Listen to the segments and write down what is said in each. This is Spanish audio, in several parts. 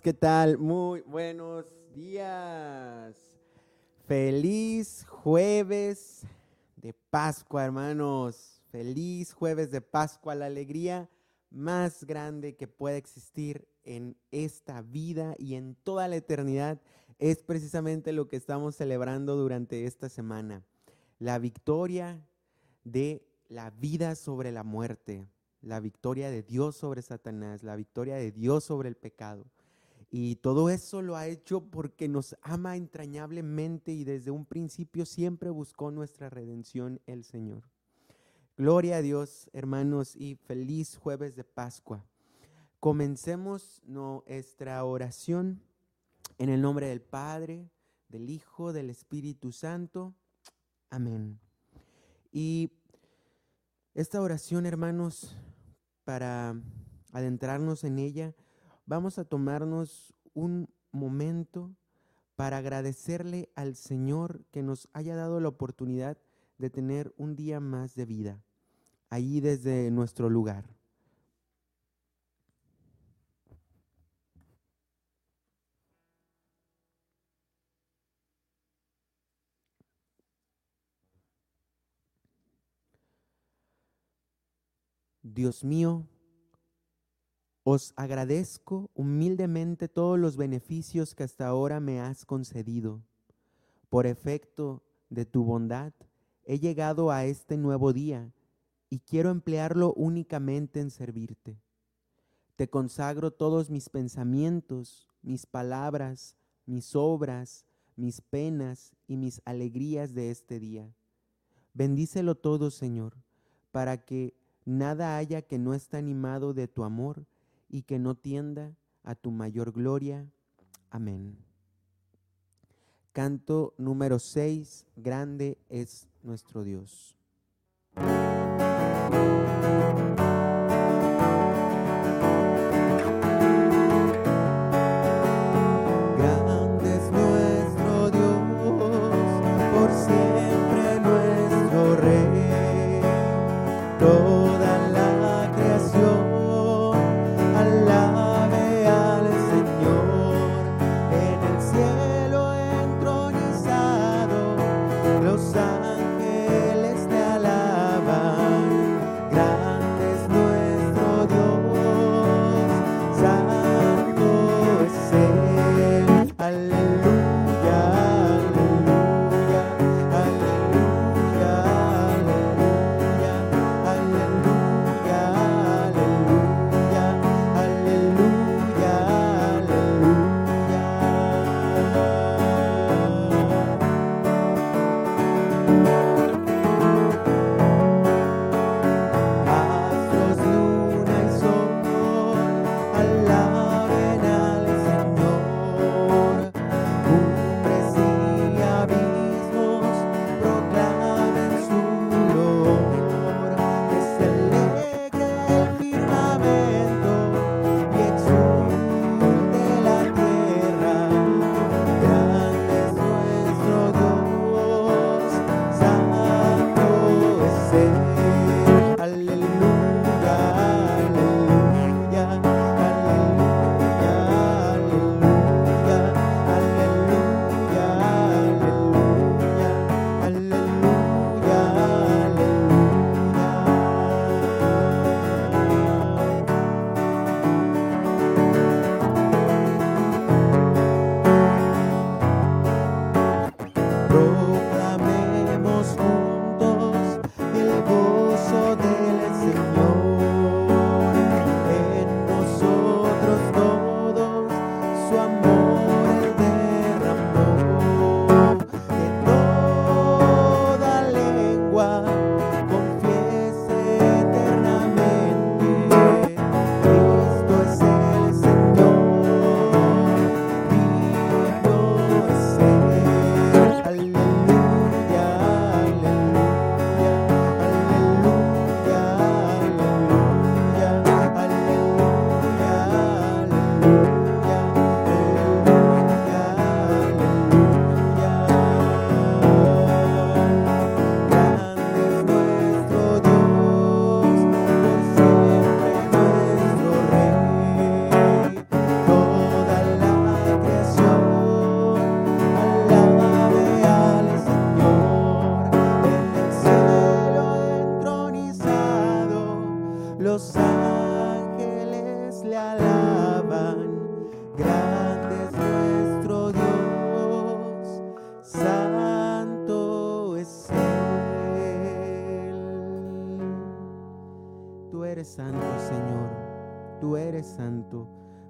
¿qué tal? Muy buenos días. Feliz jueves de Pascua, hermanos. Feliz jueves de Pascua, la alegría más grande que puede existir en esta vida y en toda la eternidad es precisamente lo que estamos celebrando durante esta semana. La victoria de la vida sobre la muerte la victoria de Dios sobre Satanás, la victoria de Dios sobre el pecado. Y todo eso lo ha hecho porque nos ama entrañablemente y desde un principio siempre buscó nuestra redención el Señor. Gloria a Dios, hermanos, y feliz jueves de Pascua. Comencemos nuestra oración en el nombre del Padre, del Hijo, del Espíritu Santo. Amén. Y esta oración, hermanos, para adentrarnos en ella, vamos a tomarnos un momento para agradecerle al Señor que nos haya dado la oportunidad de tener un día más de vida, allí desde nuestro lugar. Dios mío, os agradezco humildemente todos los beneficios que hasta ahora me has concedido. Por efecto de tu bondad, he llegado a este nuevo día y quiero emplearlo únicamente en servirte. Te consagro todos mis pensamientos, mis palabras, mis obras, mis penas y mis alegrías de este día. Bendícelo todo, Señor, para que nada haya que no esté animado de tu amor y que no tienda a tu mayor gloria. Amén. Canto número 6, grande es nuestro Dios. desire.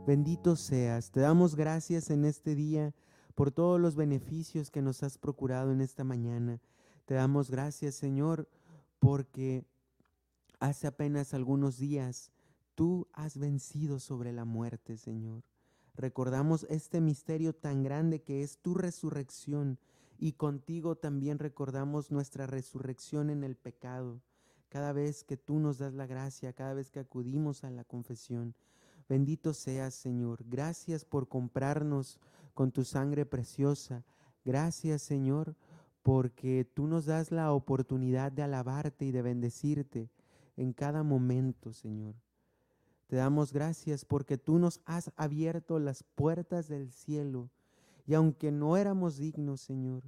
Bendito seas. Te damos gracias en este día por todos los beneficios que nos has procurado en esta mañana. Te damos gracias, Señor, porque hace apenas algunos días tú has vencido sobre la muerte, Señor. Recordamos este misterio tan grande que es tu resurrección y contigo también recordamos nuestra resurrección en el pecado. Cada vez que tú nos das la gracia, cada vez que acudimos a la confesión, Bendito seas, Señor. Gracias por comprarnos con tu sangre preciosa. Gracias, Señor, porque tú nos das la oportunidad de alabarte y de bendecirte en cada momento, Señor. Te damos gracias porque tú nos has abierto las puertas del cielo y aunque no éramos dignos, Señor,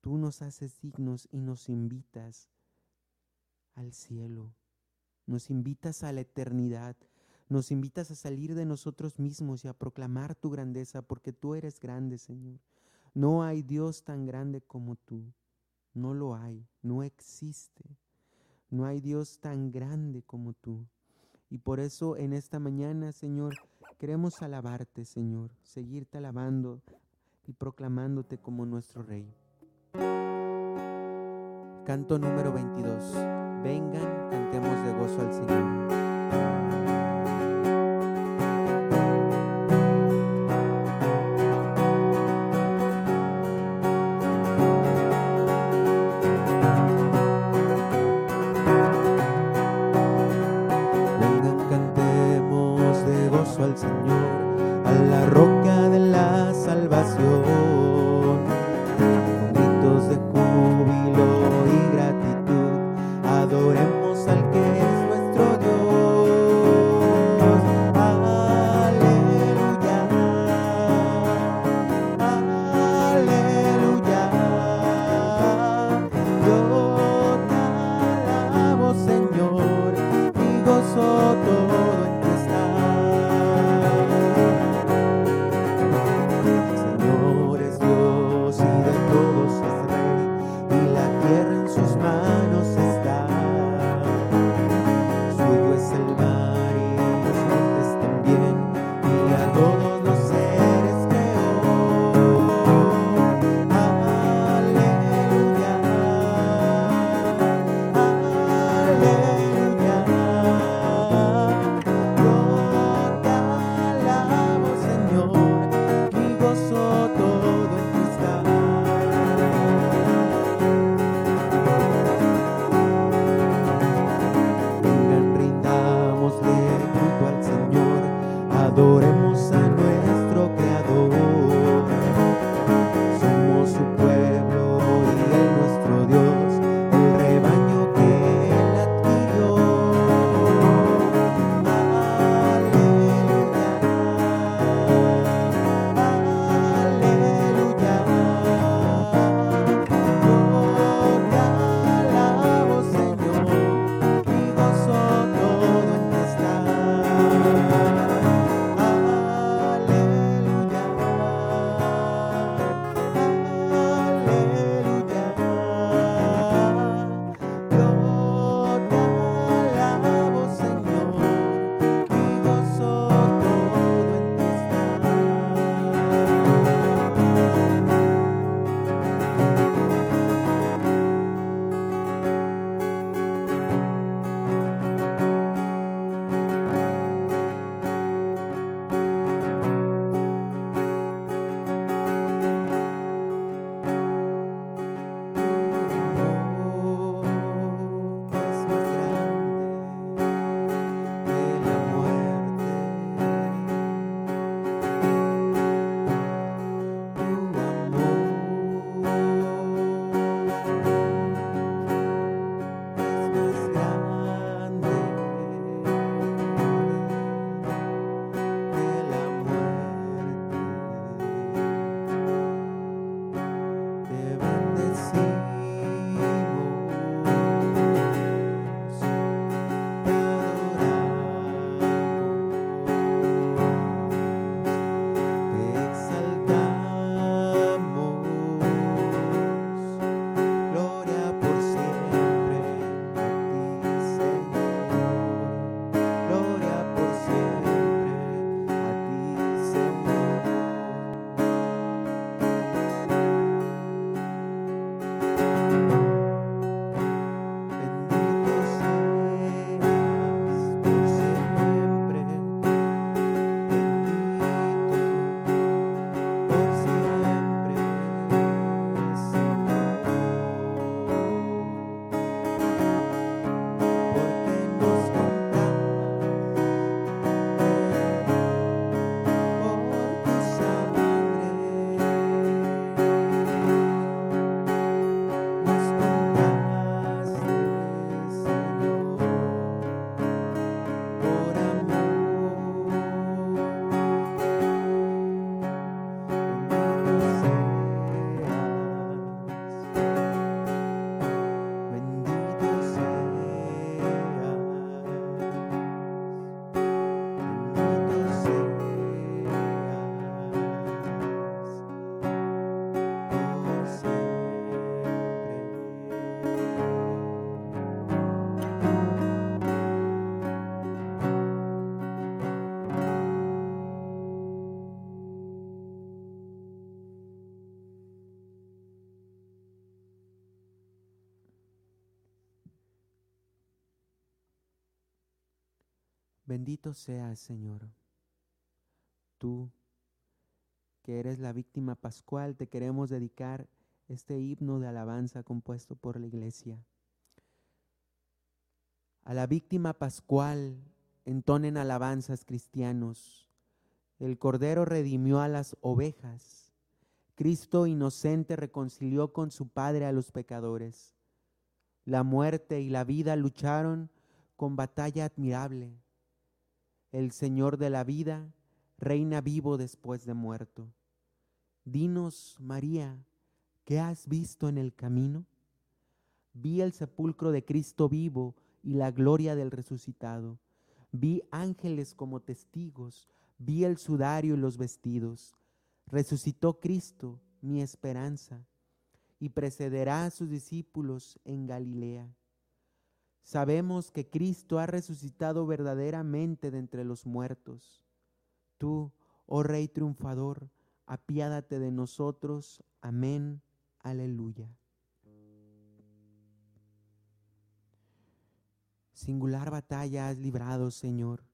tú nos haces dignos y nos invitas al cielo, nos invitas a la eternidad, nos invitas a salir de nosotros mismos y a proclamar tu grandeza, porque tú eres grande, Señor. No hay Dios tan grande como tú. No lo hay, no existe. No hay Dios tan grande como tú. Y por eso en esta mañana, Señor, queremos alabarte, Señor, seguirte alabando y proclamándote como nuestro Rey. Canto número 22. Vengan, cantemos de gozo al Señor. Bendito seas, Señor. Tú, que eres la víctima pascual, te queremos dedicar este himno de alabanza compuesto por la iglesia. A la víctima pascual entonen alabanzas cristianos. El Cordero redimió a las ovejas. Cristo inocente reconcilió con su Padre a los pecadores. La muerte y la vida lucharon con batalla admirable. El Señor de la vida reina vivo después de muerto. Dinos, María, ¿qué has visto en el camino? Vi el sepulcro de Cristo vivo y la gloria del resucitado. Vi ángeles como testigos, vi el sudario y los vestidos. Resucitó Cristo, mi esperanza, y precederá a sus discípulos en Galilea. Sabemos que Cristo ha resucitado verdaderamente de entre los muertos. Tú, oh Rey triunfador, apiádate de nosotros. Amén. Aleluya. Singular batalla has librado, Señor,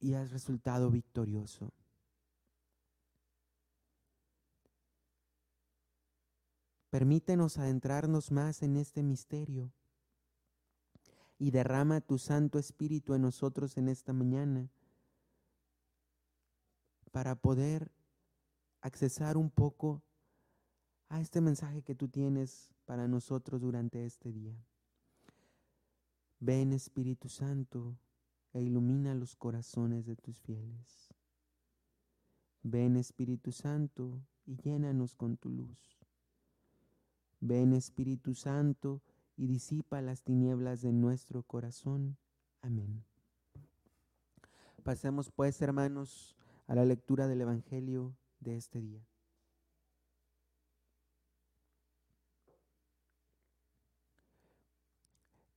y has resultado victorioso. Permítenos adentrarnos más en este misterio y derrama tu Santo Espíritu en nosotros en esta mañana para poder accesar un poco a este mensaje que tú tienes para nosotros durante este día. Ven Espíritu Santo e ilumina los corazones de tus fieles. Ven Espíritu Santo y llénanos con tu luz. Ven Espíritu Santo y disipa las tinieblas de nuestro corazón. Amén. Pasemos pues, hermanos, a la lectura del Evangelio de este día.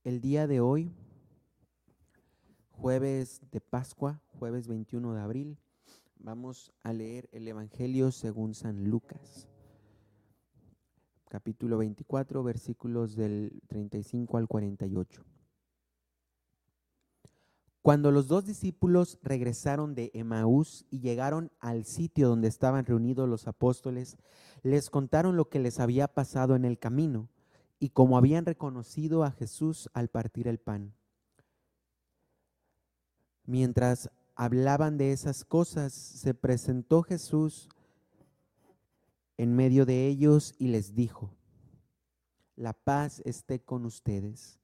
El día de hoy, jueves de Pascua, jueves 21 de abril, vamos a leer el Evangelio según San Lucas capítulo 24, versículos del 35 al 48. Cuando los dos discípulos regresaron de Emaús y llegaron al sitio donde estaban reunidos los apóstoles, les contaron lo que les había pasado en el camino y cómo habían reconocido a Jesús al partir el pan. Mientras hablaban de esas cosas, se presentó Jesús en medio de ellos y les dijo, la paz esté con ustedes.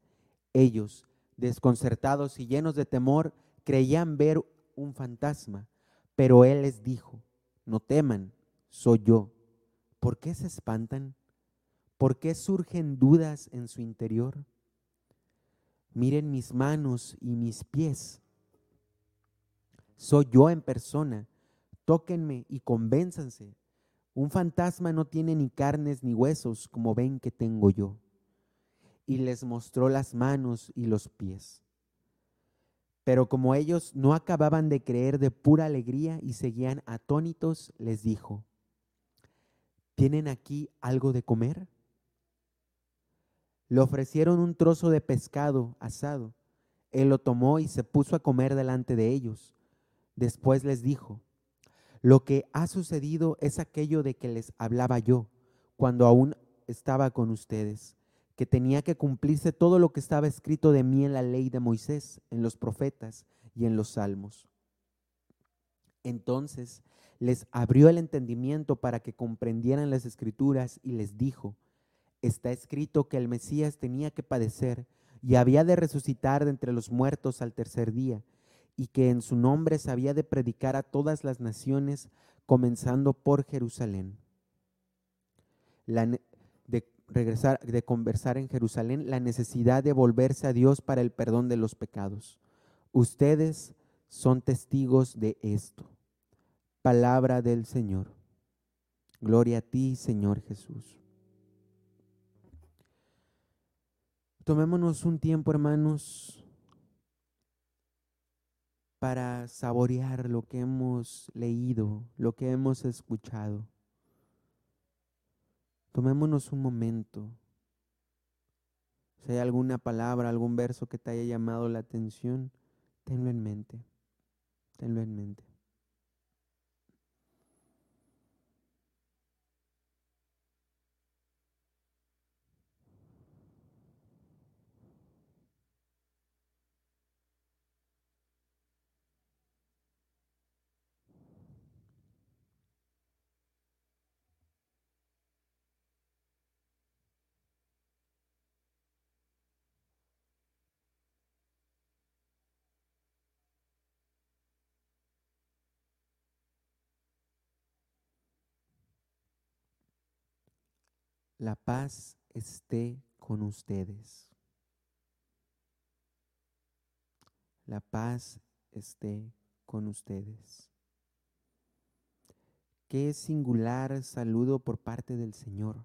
Ellos, desconcertados y llenos de temor, creían ver un fantasma, pero él les dijo, no teman, soy yo. ¿Por qué se espantan? ¿Por qué surgen dudas en su interior? Miren mis manos y mis pies. Soy yo en persona. Tóquenme y convénzanse un fantasma no tiene ni carnes ni huesos como ven que tengo yo. Y les mostró las manos y los pies. Pero como ellos no acababan de creer de pura alegría y seguían atónitos, les dijo, ¿tienen aquí algo de comer? Le ofrecieron un trozo de pescado asado. Él lo tomó y se puso a comer delante de ellos. Después les dijo, lo que ha sucedido es aquello de que les hablaba yo cuando aún estaba con ustedes, que tenía que cumplirse todo lo que estaba escrito de mí en la ley de Moisés, en los profetas y en los salmos. Entonces les abrió el entendimiento para que comprendieran las escrituras y les dijo, está escrito que el Mesías tenía que padecer y había de resucitar de entre los muertos al tercer día y que en su nombre se había de predicar a todas las naciones, comenzando por Jerusalén. de regresar, de conversar en Jerusalén, la necesidad de volverse a Dios para el perdón de los pecados. Ustedes son testigos de esto. Palabra del Señor. Gloria a ti, Señor Jesús. Tomémonos un tiempo, hermanos, para saborear lo que hemos leído, lo que hemos escuchado. Tomémonos un momento. Si hay alguna palabra, algún verso que te haya llamado la atención, tenlo en mente. Tenlo en mente. La paz esté con ustedes. La paz esté con ustedes. Qué singular saludo por parte del Señor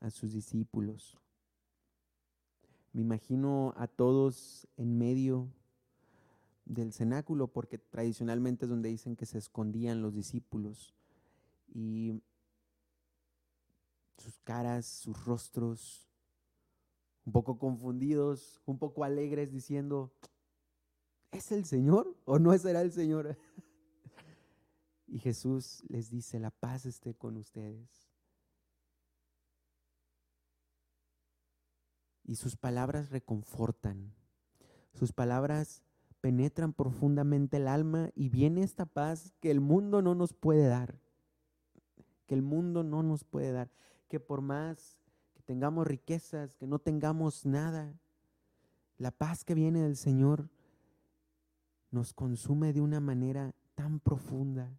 a sus discípulos. Me imagino a todos en medio del cenáculo, porque tradicionalmente es donde dicen que se escondían los discípulos. Y sus caras, sus rostros, un poco confundidos, un poco alegres, diciendo, ¿es el Señor o no será el Señor? y Jesús les dice, la paz esté con ustedes. Y sus palabras reconfortan, sus palabras penetran profundamente el alma y viene esta paz que el mundo no nos puede dar, que el mundo no nos puede dar que por más que tengamos riquezas, que no tengamos nada, la paz que viene del Señor nos consume de una manera tan profunda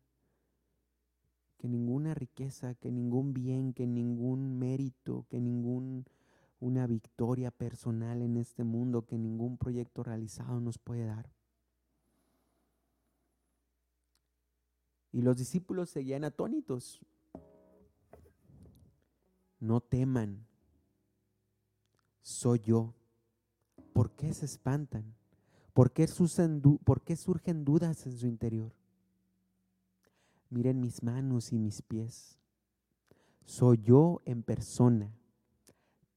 que ninguna riqueza, que ningún bien, que ningún mérito, que ningún una victoria personal en este mundo, que ningún proyecto realizado nos puede dar. Y los discípulos seguían atónitos no teman, soy yo. ¿Por qué se espantan? ¿Por qué, ¿Por qué surgen dudas en su interior? Miren mis manos y mis pies. Soy yo en persona.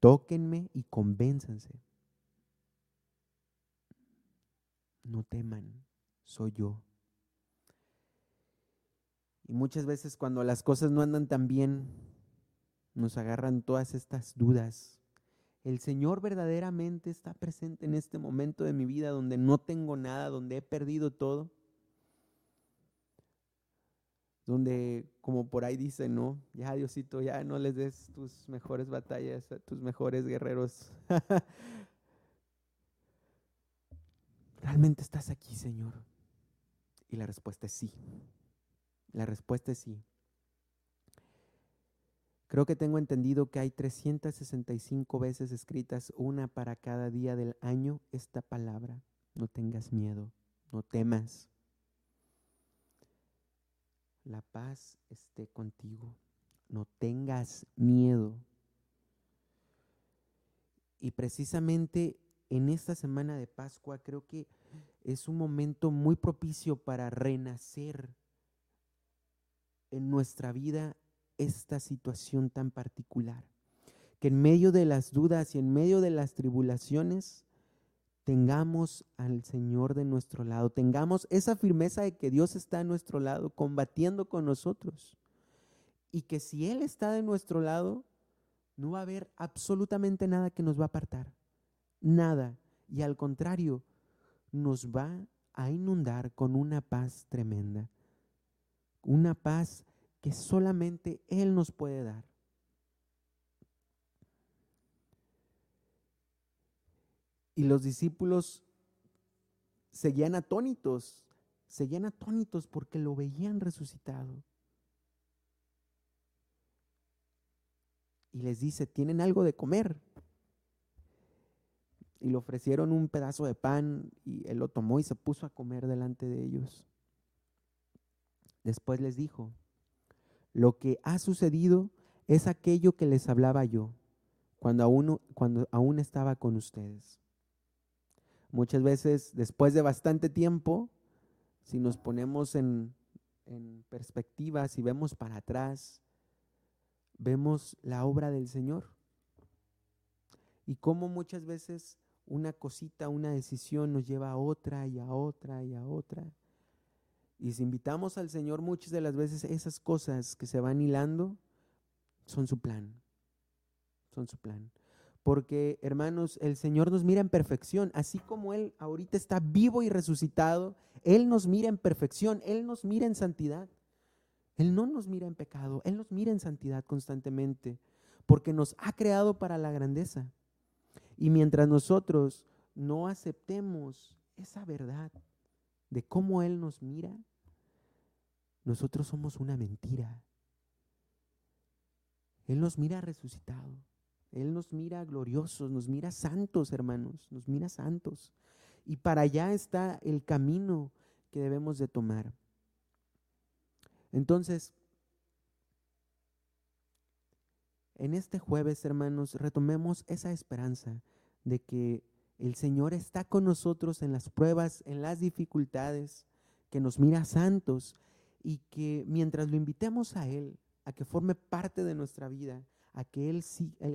Tóquenme y convénzanse. No teman, soy yo. Y muchas veces cuando las cosas no andan tan bien, nos agarran todas estas dudas. El Señor verdaderamente está presente en este momento de mi vida donde no tengo nada, donde he perdido todo. Donde, como por ahí dice, no, ya Diosito, ya no les des tus mejores batallas a tus mejores guerreros. ¿Realmente estás aquí, Señor? Y la respuesta es sí. La respuesta es sí. Creo que tengo entendido que hay 365 veces escritas, una para cada día del año, esta palabra. No tengas miedo, no temas. La paz esté contigo. No tengas miedo. Y precisamente en esta semana de Pascua creo que es un momento muy propicio para renacer en nuestra vida esta situación tan particular. Que en medio de las dudas y en medio de las tribulaciones tengamos al Señor de nuestro lado, tengamos esa firmeza de que Dios está a nuestro lado, combatiendo con nosotros. Y que si Él está de nuestro lado, no va a haber absolutamente nada que nos va a apartar. Nada. Y al contrario, nos va a inundar con una paz tremenda. Una paz que solamente Él nos puede dar. Y los discípulos seguían atónitos, seguían atónitos porque lo veían resucitado. Y les dice, ¿tienen algo de comer? Y le ofrecieron un pedazo de pan y él lo tomó y se puso a comer delante de ellos. Después les dijo, lo que ha sucedido es aquello que les hablaba yo cuando aún, estaba con ustedes. Muchas veces, después de bastante tiempo, si nos ponemos en, en perspectiva, si vemos para atrás, vemos la obra del Señor. y cómo muchas veces una cosita, una decisión nos lleva a otra y a otra y a otra. Y si invitamos al Señor muchas de las veces esas cosas que se van hilando son su plan. Son su plan. Porque, hermanos, el Señor nos mira en perfección. Así como Él ahorita está vivo y resucitado, Él nos mira en perfección, Él nos mira en santidad. Él no nos mira en pecado, Él nos mira en santidad constantemente, porque nos ha creado para la grandeza. Y mientras nosotros no aceptemos esa verdad de cómo Él nos mira, nosotros somos una mentira. Él nos mira resucitado. Él nos mira gloriosos, nos mira santos, hermanos, nos mira santos. Y para allá está el camino que debemos de tomar. Entonces, en este jueves, hermanos, retomemos esa esperanza de que el Señor está con nosotros en las pruebas, en las dificultades, que nos mira santos y que mientras lo invitemos a Él, a que forme parte de nuestra vida, a que Él,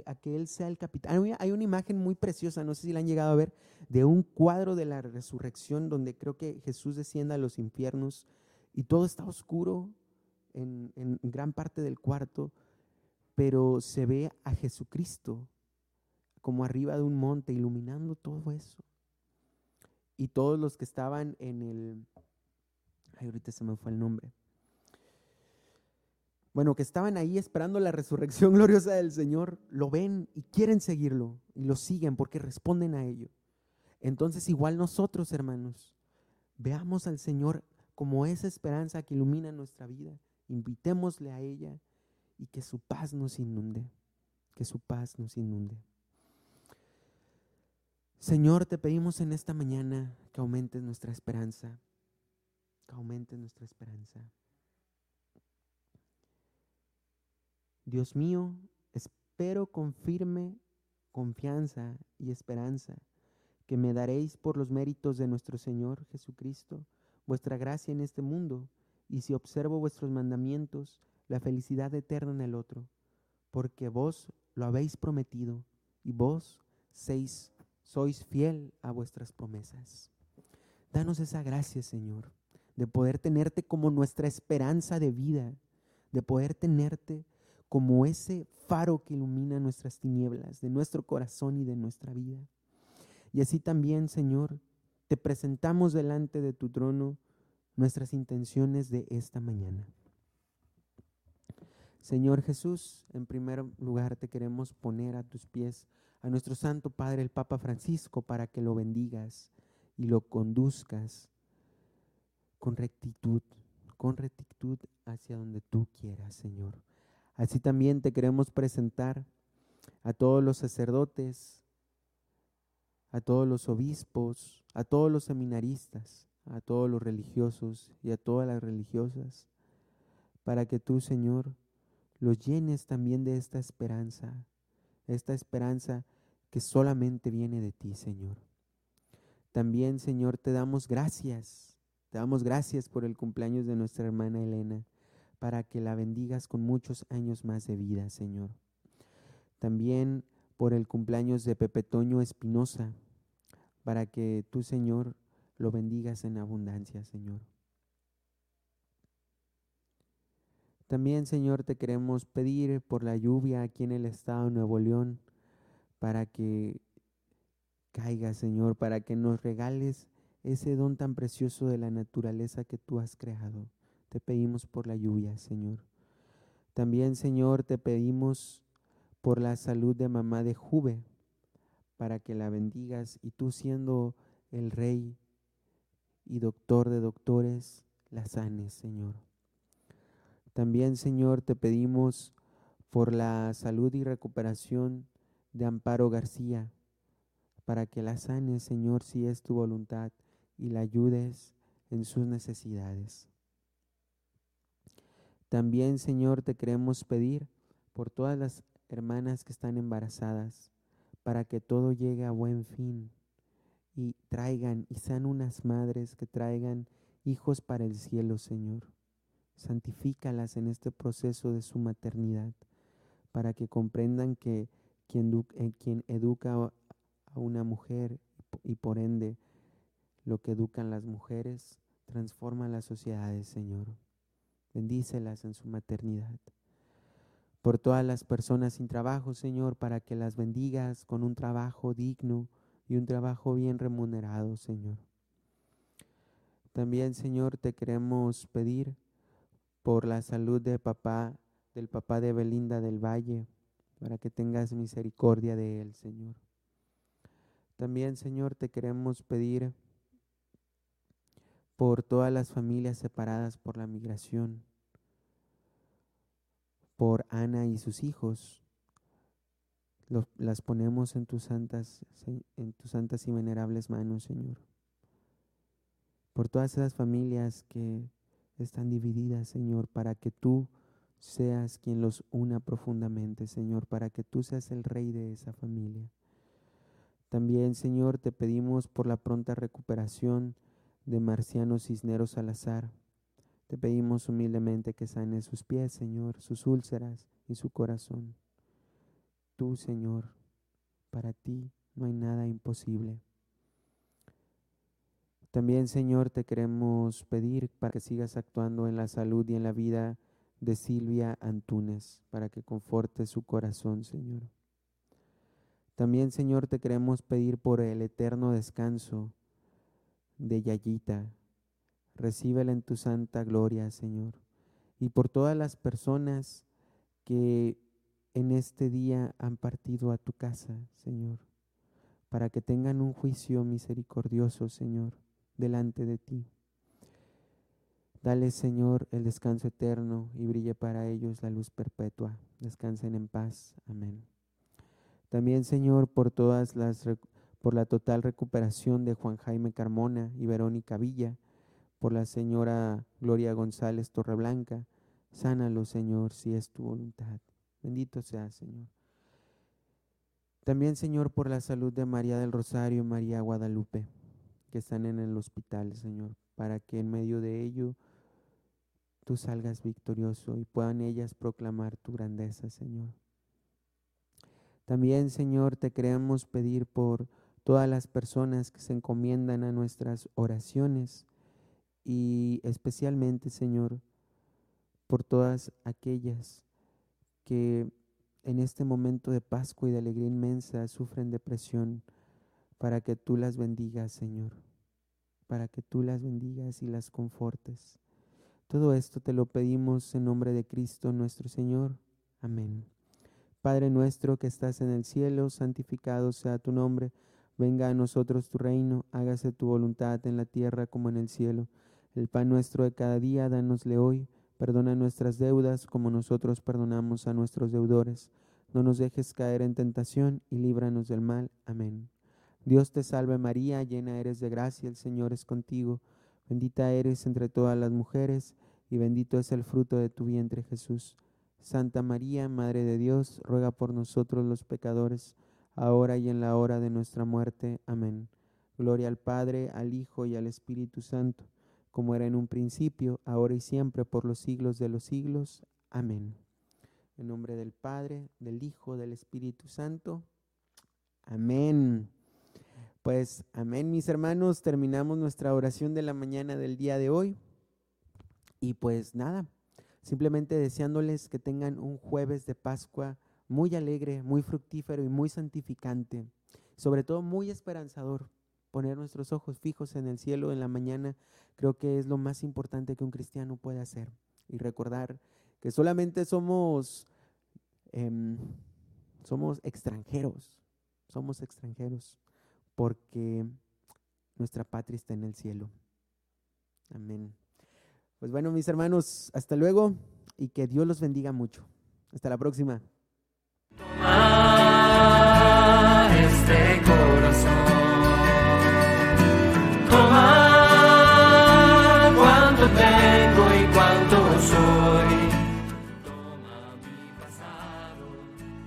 a que él sea el capitán. Hay una imagen muy preciosa, no sé si la han llegado a ver, de un cuadro de la resurrección donde creo que Jesús desciende a los infiernos y todo está oscuro en, en gran parte del cuarto, pero se ve a Jesucristo como arriba de un monte iluminando todo eso. Y todos los que estaban en el... Ay, ahorita se me fue el nombre bueno, que estaban ahí esperando la resurrección gloriosa del Señor, lo ven y quieren seguirlo y lo siguen porque responden a ello. Entonces igual nosotros, hermanos, veamos al Señor como esa esperanza que ilumina nuestra vida, invitémosle a ella y que su paz nos inunde, que su paz nos inunde. Señor, te pedimos en esta mañana que aumentes nuestra esperanza, que aumentes nuestra esperanza. Dios mío, espero con firme confianza y esperanza que me daréis por los méritos de nuestro Señor Jesucristo vuestra gracia en este mundo, y si observo vuestros mandamientos, la felicidad eterna en el otro, porque vos lo habéis prometido, y vos sois fiel a vuestras promesas. Danos esa gracia, Señor, de poder tenerte como nuestra esperanza de vida, de poder tenerte como ese faro que ilumina nuestras tinieblas, de nuestro corazón y de nuestra vida. Y así también, Señor, te presentamos delante de tu trono nuestras intenciones de esta mañana. Señor Jesús, en primer lugar te queremos poner a tus pies a nuestro Santo Padre, el Papa Francisco, para que lo bendigas y lo conduzcas con rectitud, con rectitud hacia donde tú quieras, Señor. Así también te queremos presentar a todos los sacerdotes, a todos los obispos, a todos los seminaristas, a todos los religiosos y a todas las religiosas, para que tú, Señor, los llenes también de esta esperanza, esta esperanza que solamente viene de ti, Señor. También, Señor, te damos gracias, te damos gracias por el cumpleaños de nuestra hermana Elena para que la bendigas con muchos años más de vida, Señor. También por el cumpleaños de Pepe Toño Espinosa, para que tú, Señor, lo bendigas en abundancia, Señor. También, Señor, te queremos pedir por la lluvia aquí en el estado de Nuevo León, para que caiga, Señor, para que nos regales ese don tan precioso de la naturaleza que tú has creado. Te pedimos por la lluvia, Señor. También, Señor, te pedimos por la salud de mamá de Juve, para que la bendigas y tú siendo el rey y doctor de doctores, la sanes, Señor. También, Señor, te pedimos por la salud y recuperación de Amparo García, para que la sanes, Señor, si es tu voluntad, y la ayudes en sus necesidades. También, Señor, te queremos pedir por todas las hermanas que están embarazadas, para que todo llegue a buen fin y traigan y sean unas madres que traigan hijos para el cielo, Señor. Santifícalas en este proceso de su maternidad, para que comprendan que quien, eh, quien educa a una mujer y por ende lo que educan las mujeres transforma las sociedades, Señor. Bendícelas en su maternidad. Por todas las personas sin trabajo, Señor, para que las bendigas con un trabajo digno y un trabajo bien remunerado, Señor. También, Señor, te queremos pedir por la salud de papá, del papá de Belinda del Valle, para que tengas misericordia de él, Señor. También, Señor, te queremos pedir por todas las familias separadas por la migración, por Ana y sus hijos. las ponemos en tus santas, en tus santas y venerables manos, Señor. Por todas esas familias que están divididas, Señor, para que tú seas quien los una profundamente, Señor, para que tú seas el rey de esa familia. También, Señor, te pedimos por la pronta recuperación de Marciano Cisneros Salazar. Te pedimos humildemente que sane sus pies, Señor, sus úlceras y su corazón. Tú, Señor, para ti no hay nada imposible. También, Señor, te queremos pedir para que sigas actuando en la salud y en la vida de Silvia Antunes, para que conforte su corazón, Señor. También, Señor, te queremos pedir por el eterno descanso de Yayita. Recíbela en tu santa gloria, Señor. Y por todas las personas que en este día han partido a tu casa, Señor, para que tengan un juicio misericordioso, Señor, delante de ti. Dale, Señor, el descanso eterno y brille para ellos la luz perpetua. Descansen en paz. Amén. También, Señor, por todas las por la total recuperación de Juan Jaime Carmona y Verónica Villa, por la señora Gloria González Torreblanca. Sánalo, Señor, si es tu voluntad. Bendito sea, Señor. También, Señor, por la salud de María del Rosario y María Guadalupe, que están en el hospital, Señor, para que en medio de ello tú salgas victorioso y puedan ellas proclamar tu grandeza, Señor. También, Señor, te queremos pedir por todas las personas que se encomiendan a nuestras oraciones y especialmente, Señor, por todas aquellas que en este momento de Pascua y de alegría inmensa sufren depresión, para que tú las bendigas, Señor, para que tú las bendigas y las confortes. Todo esto te lo pedimos en nombre de Cristo nuestro Señor. Amén. Padre nuestro que estás en el cielo, santificado sea tu nombre, venga a nosotros tu reino, hágase tu voluntad en la tierra como en el cielo. El pan nuestro de cada día, dánosle hoy, perdona nuestras deudas como nosotros perdonamos a nuestros deudores. No nos dejes caer en tentación y líbranos del mal. Amén. Dios te salve María, llena eres de gracia, el Señor es contigo. Bendita eres entre todas las mujeres, y bendito es el fruto de tu vientre Jesús. Santa María, Madre de Dios, ruega por nosotros los pecadores, ahora y en la hora de nuestra muerte. Amén. Gloria al Padre, al Hijo y al Espíritu Santo, como era en un principio, ahora y siempre, por los siglos de los siglos. Amén. En nombre del Padre, del Hijo, del Espíritu Santo. Amén. Pues amén, mis hermanos, terminamos nuestra oración de la mañana del día de hoy. Y pues nada, Simplemente deseándoles que tengan un jueves de Pascua muy alegre, muy fructífero y muy santificante. Sobre todo muy esperanzador. Poner nuestros ojos fijos en el cielo en la mañana creo que es lo más importante que un cristiano puede hacer y recordar que solamente somos, em, somos extranjeros, somos extranjeros, porque nuestra patria está en el cielo. Amén. Pues bueno, mis hermanos, hasta luego y que Dios los bendiga mucho. Hasta la próxima.